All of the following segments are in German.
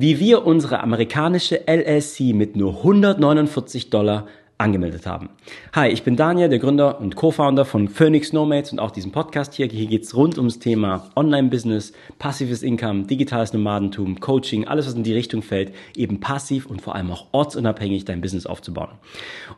wie wir unsere amerikanische LLC mit nur 149 Dollar angemeldet haben. Hi, ich bin Daniel, der Gründer und Co-Founder von Phoenix Nomads und auch diesem Podcast hier. Hier geht's rund ums Thema Online-Business, passives Income, digitales Nomadentum, Coaching, alles was in die Richtung fällt, eben passiv und vor allem auch ortsunabhängig dein Business aufzubauen.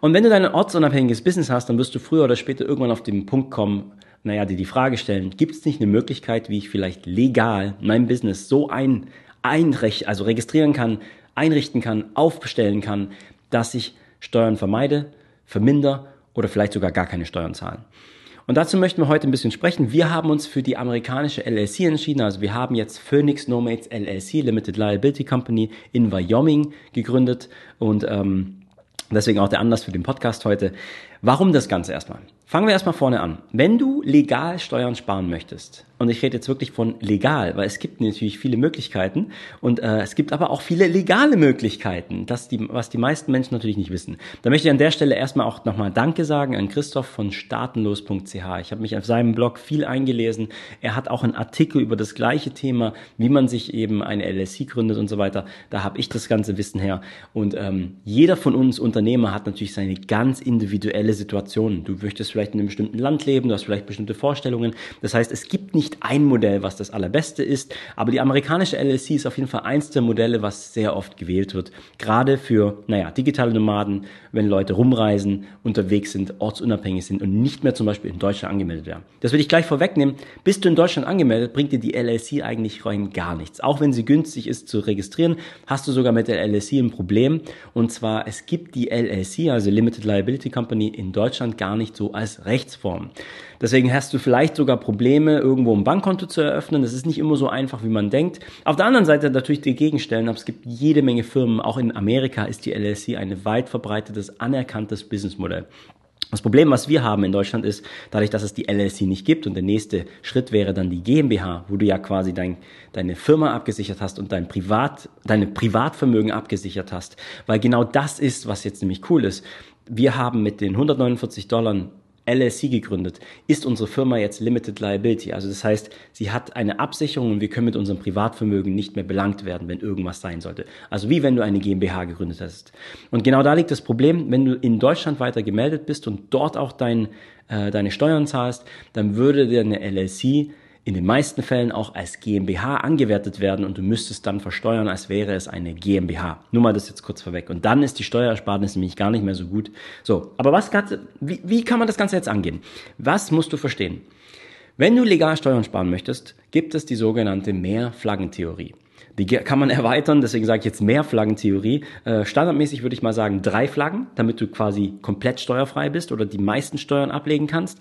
Und wenn du dein ortsunabhängiges Business hast, dann wirst du früher oder später irgendwann auf den Punkt kommen, naja, dir die Frage stellen, gibt es nicht eine Möglichkeit, wie ich vielleicht legal mein Business so ein, einrecht, also registrieren kann, einrichten kann, aufbestellen kann, dass ich Steuern vermeide, verminder oder vielleicht sogar gar keine Steuern zahlen. Und dazu möchten wir heute ein bisschen sprechen. Wir haben uns für die amerikanische LLC entschieden. Also wir haben jetzt Phoenix Nomads LLC, Limited Liability Company in Wyoming gegründet und ähm, deswegen auch der Anlass für den Podcast heute. Warum das Ganze erstmal? Fangen wir erstmal vorne an. Wenn du legal Steuern sparen möchtest, und ich rede jetzt wirklich von legal, weil es gibt natürlich viele Möglichkeiten und äh, es gibt aber auch viele legale Möglichkeiten, das die, was die meisten Menschen natürlich nicht wissen. Da möchte ich an der Stelle erstmal auch nochmal Danke sagen an Christoph von startenlos.ch. Ich habe mich auf seinem Blog viel eingelesen. Er hat auch einen Artikel über das gleiche Thema, wie man sich eben eine LLC gründet und so weiter. Da habe ich das ganze Wissen her. Und ähm, jeder von uns Unternehmer hat natürlich seine ganz individuelle Situation. Du möchtest vielleicht in einem bestimmten Land leben, du hast vielleicht bestimmte Vorstellungen. Das heißt, es gibt nicht ein Modell, was das allerbeste ist, aber die amerikanische LLC ist auf jeden Fall eins der Modelle, was sehr oft gewählt wird. Gerade für, naja, digitale Nomaden, wenn Leute rumreisen, unterwegs sind, ortsunabhängig sind und nicht mehr zum Beispiel in Deutschland angemeldet werden. Das will ich gleich vorwegnehmen. Bist du in Deutschland angemeldet, bringt dir die LLC eigentlich rein gar nichts. Auch wenn sie günstig ist zu registrieren, hast du sogar mit der LLC ein Problem. Und zwar, es gibt die LLC, also Limited Liability Company, in Deutschland gar nicht so als Rechtsform. Deswegen hast du vielleicht sogar Probleme, irgendwo ein Bankkonto zu eröffnen. Das ist nicht immer so einfach, wie man denkt. Auf der anderen Seite natürlich die Gegenstellen, aber es gibt jede Menge Firmen. Auch in Amerika ist die LLC ein weit verbreitetes, anerkanntes Businessmodell. Das Problem, was wir haben in Deutschland, ist, dadurch, dass es die LLC nicht gibt und der nächste Schritt wäre dann die GmbH, wo du ja quasi dein, deine Firma abgesichert hast und dein Privat, deine Privatvermögen abgesichert hast. Weil genau das ist, was jetzt nämlich cool ist. Wir haben mit den 149 Dollar LLC gegründet, ist unsere Firma jetzt Limited Liability. Also das heißt, sie hat eine Absicherung und wir können mit unserem Privatvermögen nicht mehr belangt werden, wenn irgendwas sein sollte. Also wie wenn du eine GmbH gegründet hast. Und genau da liegt das Problem, wenn du in Deutschland weiter gemeldet bist und dort auch dein, äh, deine Steuern zahlst, dann würde dir eine LLC in den meisten Fällen auch als GmbH angewertet werden und du müsstest dann versteuern, als wäre es eine GmbH. Nur mal das jetzt kurz vorweg. Und dann ist die Steuersparnis nämlich gar nicht mehr so gut. So, aber was wie, wie kann man das Ganze jetzt angehen? Was musst du verstehen? Wenn du legal Steuern sparen möchtest, gibt es die sogenannte Mehrflaggentheorie. Die kann man erweitern, deswegen sage ich jetzt Mehrflaggentheorie. Äh, standardmäßig würde ich mal sagen drei Flaggen, damit du quasi komplett steuerfrei bist oder die meisten Steuern ablegen kannst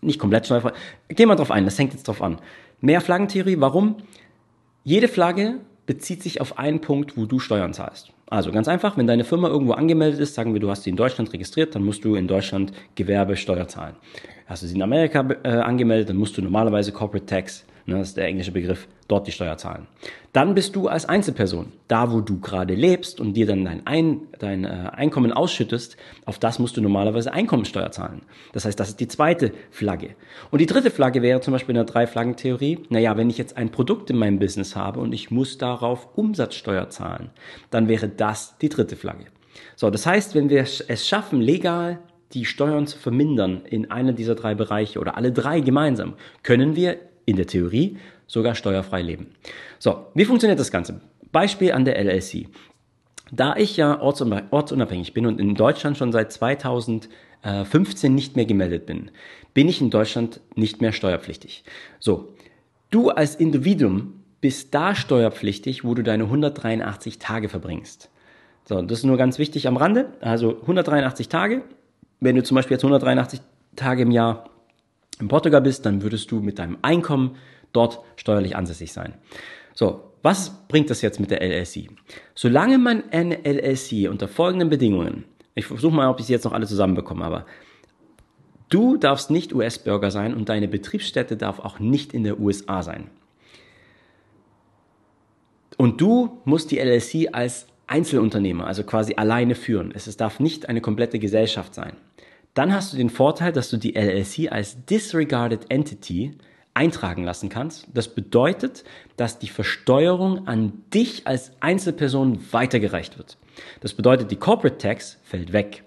nicht komplett steuerfrei. Geh mal drauf ein, das hängt jetzt drauf an. Mehr Flaggentheorie, warum? Jede Flagge bezieht sich auf einen Punkt, wo du Steuern zahlst. Also ganz einfach, wenn deine Firma irgendwo angemeldet ist, sagen wir, du hast sie in Deutschland registriert, dann musst du in Deutschland Gewerbesteuer zahlen. Hast du sie in Amerika äh, angemeldet, dann musst du normalerweise Corporate Tax ne, das ist der englische Begriff, dort die Steuer zahlen. Dann bist du als Einzelperson, da wo du gerade lebst und dir dann dein, Ein, dein äh, Einkommen ausschüttest, auf das musst du normalerweise Einkommensteuer zahlen. Das heißt, das ist die zweite Flagge. Und die dritte Flagge wäre zum Beispiel in der Drei-Flaggen-Theorie, naja, wenn ich jetzt ein Produkt in meinem Business habe und ich muss darauf Umsatzsteuer zahlen, dann wäre das die dritte Flagge. So, das heißt, wenn wir es schaffen, legal die Steuern zu vermindern in einer dieser drei Bereiche oder alle drei gemeinsam, können wir in der Theorie sogar steuerfrei leben. So, wie funktioniert das Ganze? Beispiel an der LLC. Da ich ja ortsunabhängig bin und in Deutschland schon seit 2015 nicht mehr gemeldet bin, bin ich in Deutschland nicht mehr steuerpflichtig. So, du als Individuum bist da steuerpflichtig, wo du deine 183 Tage verbringst. So, das ist nur ganz wichtig am Rande. Also 183 Tage. Wenn du zum Beispiel jetzt 183 Tage im Jahr in Portugal bist, dann würdest du mit deinem Einkommen dort steuerlich ansässig sein. So, was bringt das jetzt mit der LLC? Solange man eine LLC unter folgenden Bedingungen, ich versuche mal, ob ich sie jetzt noch alle zusammenbekomme, aber du darfst nicht US-Bürger sein und deine Betriebsstätte darf auch nicht in der USA sein. Und du musst die LLC als Einzelunternehmer, also quasi alleine führen. Es darf nicht eine komplette Gesellschaft sein. Dann hast du den Vorteil, dass du die LLC als Disregarded Entity eintragen lassen kannst. Das bedeutet, dass die Versteuerung an dich als Einzelperson weitergereicht wird. Das bedeutet, die Corporate Tax fällt weg.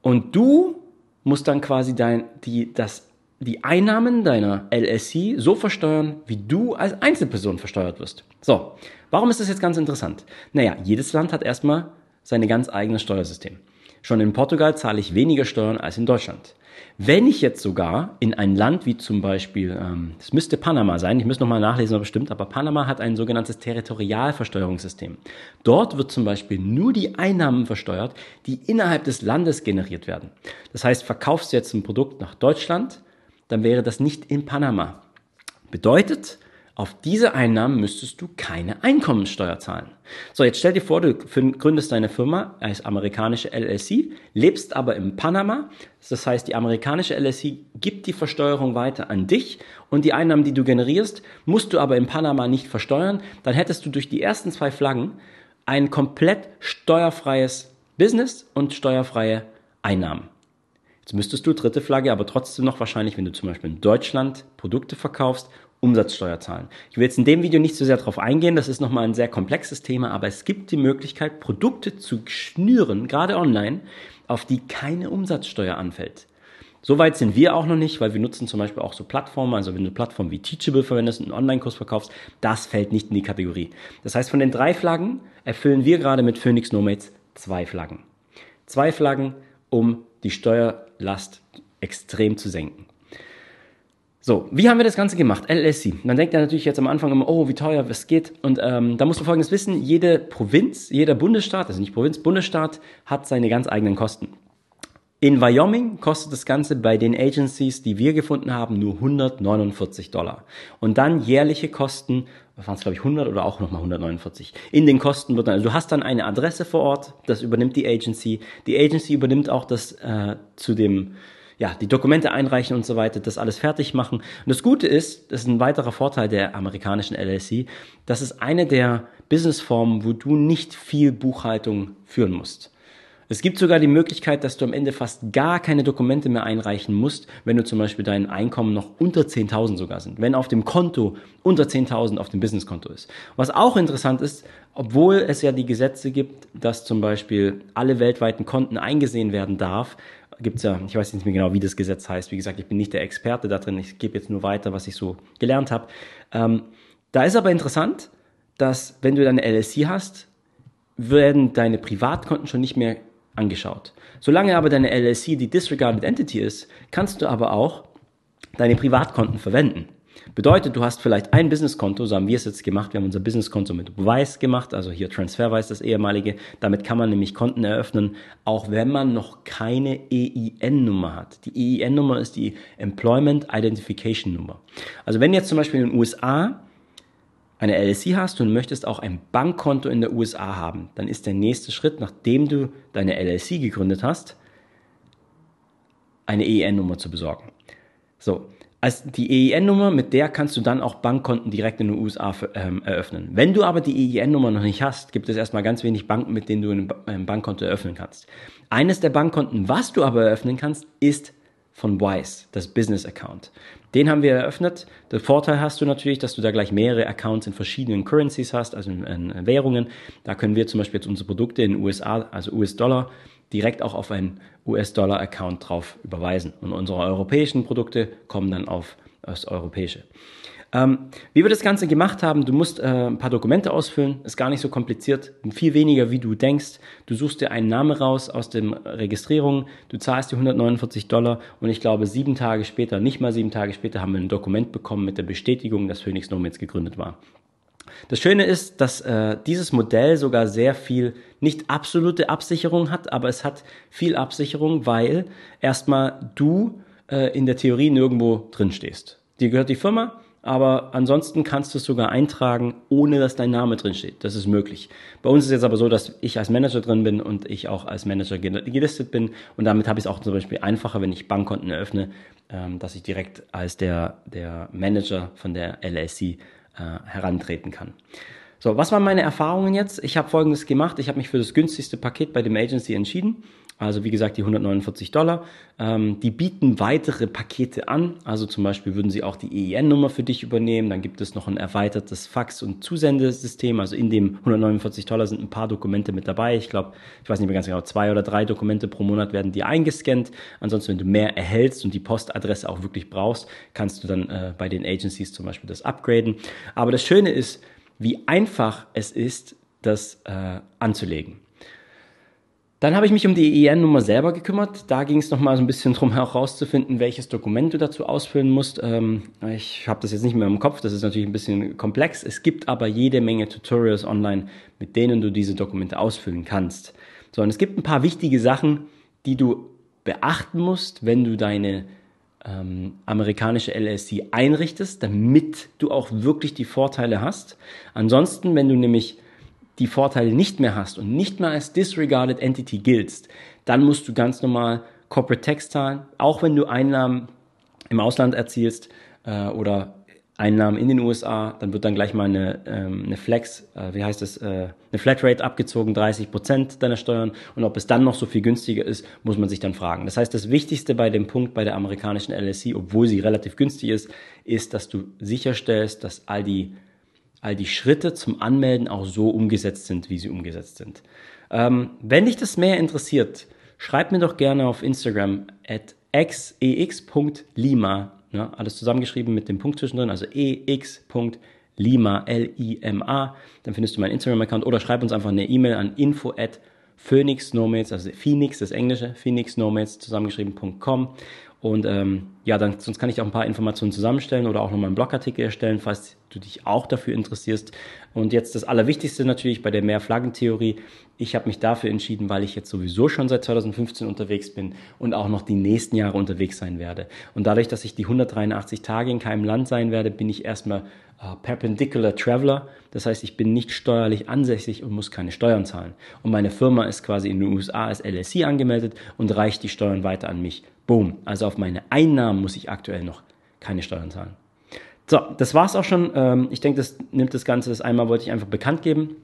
Und du musst dann quasi dein, die, das, die Einnahmen deiner LSC so versteuern, wie du als Einzelperson versteuert wirst. So, warum ist das jetzt ganz interessant? Naja, jedes Land hat erstmal sein ganz eigenes Steuersystem. Schon in Portugal zahle ich weniger Steuern als in Deutschland. Wenn ich jetzt sogar in ein Land wie zum Beispiel, ähm, das müsste Panama sein, ich müsste nochmal nachlesen, ob es stimmt, aber Panama hat ein sogenanntes Territorialversteuerungssystem. Dort wird zum Beispiel nur die Einnahmen versteuert, die innerhalb des Landes generiert werden. Das heißt, verkaufst du jetzt ein Produkt nach Deutschland, dann wäre das nicht in Panama. Bedeutet, auf diese Einnahmen müsstest du keine Einkommensteuer zahlen. So, jetzt stell dir vor, du gründest deine Firma als amerikanische LLC, lebst aber in Panama. Das heißt, die amerikanische LLC gibt die Versteuerung weiter an dich und die Einnahmen, die du generierst, musst du aber in Panama nicht versteuern. Dann hättest du durch die ersten zwei Flaggen ein komplett steuerfreies Business und steuerfreie Einnahmen. Jetzt müsstest du dritte Flagge aber trotzdem noch wahrscheinlich, wenn du zum Beispiel in Deutschland Produkte verkaufst Umsatzsteuer zahlen. Ich will jetzt in dem Video nicht so sehr darauf eingehen, das ist nochmal ein sehr komplexes Thema, aber es gibt die Möglichkeit, Produkte zu schnüren, gerade online, auf die keine Umsatzsteuer anfällt. Soweit sind wir auch noch nicht, weil wir nutzen zum Beispiel auch so Plattformen, also wenn du Plattformen wie Teachable verwendest und einen Online-Kurs verkaufst, das fällt nicht in die Kategorie. Das heißt, von den drei Flaggen erfüllen wir gerade mit Phoenix Nomads zwei Flaggen. Zwei Flaggen, um die Steuerlast extrem zu senken. So, wie haben wir das Ganze gemacht? LLC. Man denkt ja natürlich jetzt am Anfang immer, oh, wie teuer, was geht. Und ähm, da musst du Folgendes wissen, jede Provinz, jeder Bundesstaat, also nicht Provinz, Bundesstaat hat seine ganz eigenen Kosten. In Wyoming kostet das Ganze bei den Agencies, die wir gefunden haben, nur 149 Dollar. Und dann jährliche Kosten, waren es glaube ich 100 oder auch nochmal 149. In den Kosten wird dann, also du hast dann eine Adresse vor Ort, das übernimmt die Agency. Die Agency übernimmt auch das äh, zu dem ja, die Dokumente einreichen und so weiter, das alles fertig machen. Und das Gute ist, das ist ein weiterer Vorteil der amerikanischen LLC, das ist eine der Businessformen, wo du nicht viel Buchhaltung führen musst. Es gibt sogar die Möglichkeit, dass du am Ende fast gar keine Dokumente mehr einreichen musst, wenn du zum Beispiel dein Einkommen noch unter 10.000 sogar sind. Wenn auf dem Konto unter 10.000 auf dem Businesskonto ist. Was auch interessant ist, obwohl es ja die Gesetze gibt, dass zum Beispiel alle weltweiten Konten eingesehen werden darf, gibt's ja, ich weiß nicht mehr genau, wie das Gesetz heißt. Wie gesagt, ich bin nicht der Experte da drin. Ich gebe jetzt nur weiter, was ich so gelernt habe. Ähm, da ist aber interessant, dass wenn du deine LLC hast, werden deine Privatkonten schon nicht mehr angeschaut. Solange aber deine LLC die Disregarded Entity ist, kannst du aber auch deine Privatkonten verwenden. Bedeutet, du hast vielleicht ein Businesskonto, so haben wir es jetzt gemacht. Wir haben unser Businesskonto mit Wise gemacht, also hier Transferwise, das ehemalige. Damit kann man nämlich Konten eröffnen, auch wenn man noch keine EIN-Nummer hat. Die EIN-Nummer ist die Employment Identification Nummer. Also wenn jetzt zum Beispiel in den USA eine LLC hast und möchtest auch ein Bankkonto in der USA haben, dann ist der nächste Schritt, nachdem du deine LLC gegründet hast, eine EIN-Nummer zu besorgen. So, als die EIN-Nummer, mit der kannst du dann auch Bankkonten direkt in den USA ähm, eröffnen. Wenn du aber die EIN-Nummer noch nicht hast, gibt es erstmal ganz wenig Banken, mit denen du ein, ein Bankkonto eröffnen kannst. Eines der Bankkonten, was du aber eröffnen kannst, ist von Wise, das Business Account. Den haben wir eröffnet. Der Vorteil hast du natürlich, dass du da gleich mehrere Accounts in verschiedenen Currencies hast, also in, in Währungen. Da können wir zum Beispiel jetzt unsere Produkte in USA, also US-Dollar, direkt auch auf einen US-Dollar-Account drauf überweisen. Und unsere europäischen Produkte kommen dann auf das Europäische. Ähm, wie wir das Ganze gemacht haben, du musst äh, ein paar Dokumente ausfüllen, ist gar nicht so kompliziert, viel weniger wie du denkst. Du suchst dir einen Namen raus aus dem Registrierung, du zahlst dir 149 Dollar und ich glaube sieben Tage später, nicht mal sieben Tage später, haben wir ein Dokument bekommen mit der Bestätigung, dass Phoenix Nomads gegründet war. Das Schöne ist, dass äh, dieses Modell sogar sehr viel, nicht absolute Absicherung hat, aber es hat viel Absicherung, weil erstmal du äh, in der Theorie nirgendwo drin stehst. Dir gehört die Firma, aber ansonsten kannst du es sogar eintragen, ohne dass dein Name drin steht. Das ist möglich. Bei uns ist es jetzt aber so, dass ich als Manager drin bin und ich auch als Manager gelistet bin und damit habe ich es auch zum Beispiel einfacher, wenn ich Bankkonten eröffne, ähm, dass ich direkt als der, der Manager von der LLC äh, herantreten kann. So, was waren meine Erfahrungen jetzt? Ich habe folgendes gemacht. Ich habe mich für das günstigste Paket bei dem Agency entschieden. Also wie gesagt die 149 Dollar. Ähm, die bieten weitere Pakete an, also zum Beispiel würden sie auch die EIN-Nummer für dich übernehmen. Dann gibt es noch ein erweitertes Fax- und Zusendesystem. Also in dem 149 Dollar sind ein paar Dokumente mit dabei. Ich glaube, ich weiß nicht mehr ganz genau, zwei oder drei Dokumente pro Monat werden dir eingescannt. Ansonsten, wenn du mehr erhältst und die Postadresse auch wirklich brauchst, kannst du dann äh, bei den Agencies zum Beispiel das upgraden. Aber das Schöne ist, wie einfach es ist, das äh, anzulegen. Dann habe ich mich um die EIN-Nummer selber gekümmert. Da ging es nochmal so ein bisschen drum herauszufinden, welches Dokument du dazu ausfüllen musst. Ähm, ich habe das jetzt nicht mehr im Kopf, das ist natürlich ein bisschen komplex. Es gibt aber jede Menge Tutorials online, mit denen du diese Dokumente ausfüllen kannst. So, und es gibt ein paar wichtige Sachen, die du beachten musst, wenn du deine ähm, amerikanische LLC einrichtest, damit du auch wirklich die Vorteile hast. Ansonsten, wenn du nämlich die Vorteile nicht mehr hast und nicht mehr als disregarded entity giltst, dann musst du ganz normal Corporate Tax zahlen, auch wenn du Einnahmen im Ausland erzielst äh, oder Einnahmen in den USA, dann wird dann gleich mal eine, ähm, eine Flex, äh, wie heißt das, äh, eine Flatrate abgezogen, 30 Prozent deiner Steuern. Und ob es dann noch so viel günstiger ist, muss man sich dann fragen. Das heißt, das Wichtigste bei dem Punkt bei der amerikanischen LSC, obwohl sie relativ günstig ist, ist, dass du sicherstellst, dass all die all die Schritte zum Anmelden auch so umgesetzt sind, wie sie umgesetzt sind. Ähm, wenn dich das mehr interessiert, schreib mir doch gerne auf Instagram at xex.lima, ne, alles zusammengeschrieben mit dem Punkt zwischendrin, also ex.lima, L-I-M-A, dann findest du meinen Instagram-Account oder schreib uns einfach eine E-Mail an info at Phoenix Nomads, also Phoenix, das Englische, Phoenix Nomads zusammengeschrieben.com und ähm, ja, dann sonst kann ich auch ein paar Informationen zusammenstellen oder auch nochmal einen Blogartikel erstellen, falls du dich auch dafür interessierst. Und jetzt das Allerwichtigste natürlich bei der Mehrflaggentheorie. Ich habe mich dafür entschieden, weil ich jetzt sowieso schon seit 2015 unterwegs bin und auch noch die nächsten Jahre unterwegs sein werde. Und dadurch, dass ich die 183 Tage in keinem Land sein werde, bin ich erstmal äh, Perpendicular Traveler. Das heißt, ich bin nicht steuerlich ansässig und muss keine Steuern zahlen. Und meine Firma ist quasi in den USA als LSC angemeldet und reicht die Steuern weiter an mich. Boom. Also auf meine Einnahmen muss ich aktuell noch keine Steuern zahlen. So, das war's auch schon. Ähm, ich denke, das nimmt das Ganze. Das einmal wollte ich einfach bekannt geben,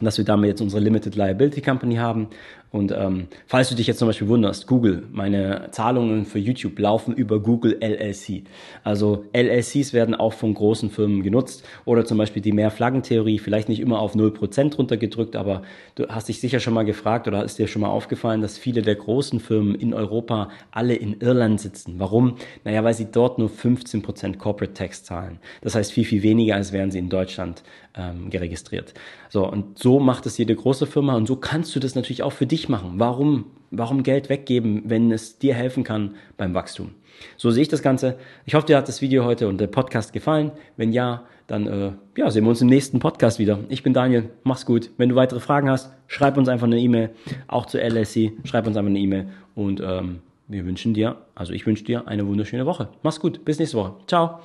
dass wir damit jetzt unsere Limited Liability Company haben und ähm, falls du dich jetzt zum Beispiel wunderst, Google, meine Zahlungen für YouTube laufen über Google LLC. Also LLCs werden auch von großen Firmen genutzt oder zum Beispiel die Mehrflaggentheorie, vielleicht nicht immer auf 0% runtergedrückt, aber du hast dich sicher schon mal gefragt oder ist dir schon mal aufgefallen, dass viele der großen Firmen in Europa alle in Irland sitzen. Warum? Naja, weil sie dort nur 15% Corporate Tax zahlen. Das heißt viel, viel weniger, als wären sie in Deutschland ähm, geregistriert. So, und so macht es jede große Firma und so kannst du das natürlich auch für dich machen? Warum, warum Geld weggeben, wenn es dir helfen kann beim Wachstum? So sehe ich das Ganze. Ich hoffe, dir hat das Video heute und der Podcast gefallen. Wenn ja, dann äh, ja, sehen wir uns im nächsten Podcast wieder. Ich bin Daniel, mach's gut. Wenn du weitere Fragen hast, schreib uns einfach eine E-Mail, auch zur LSC, schreib uns einfach eine E-Mail und ähm, wir wünschen dir, also ich wünsche dir eine wunderschöne Woche. Mach's gut, bis nächste Woche. Ciao.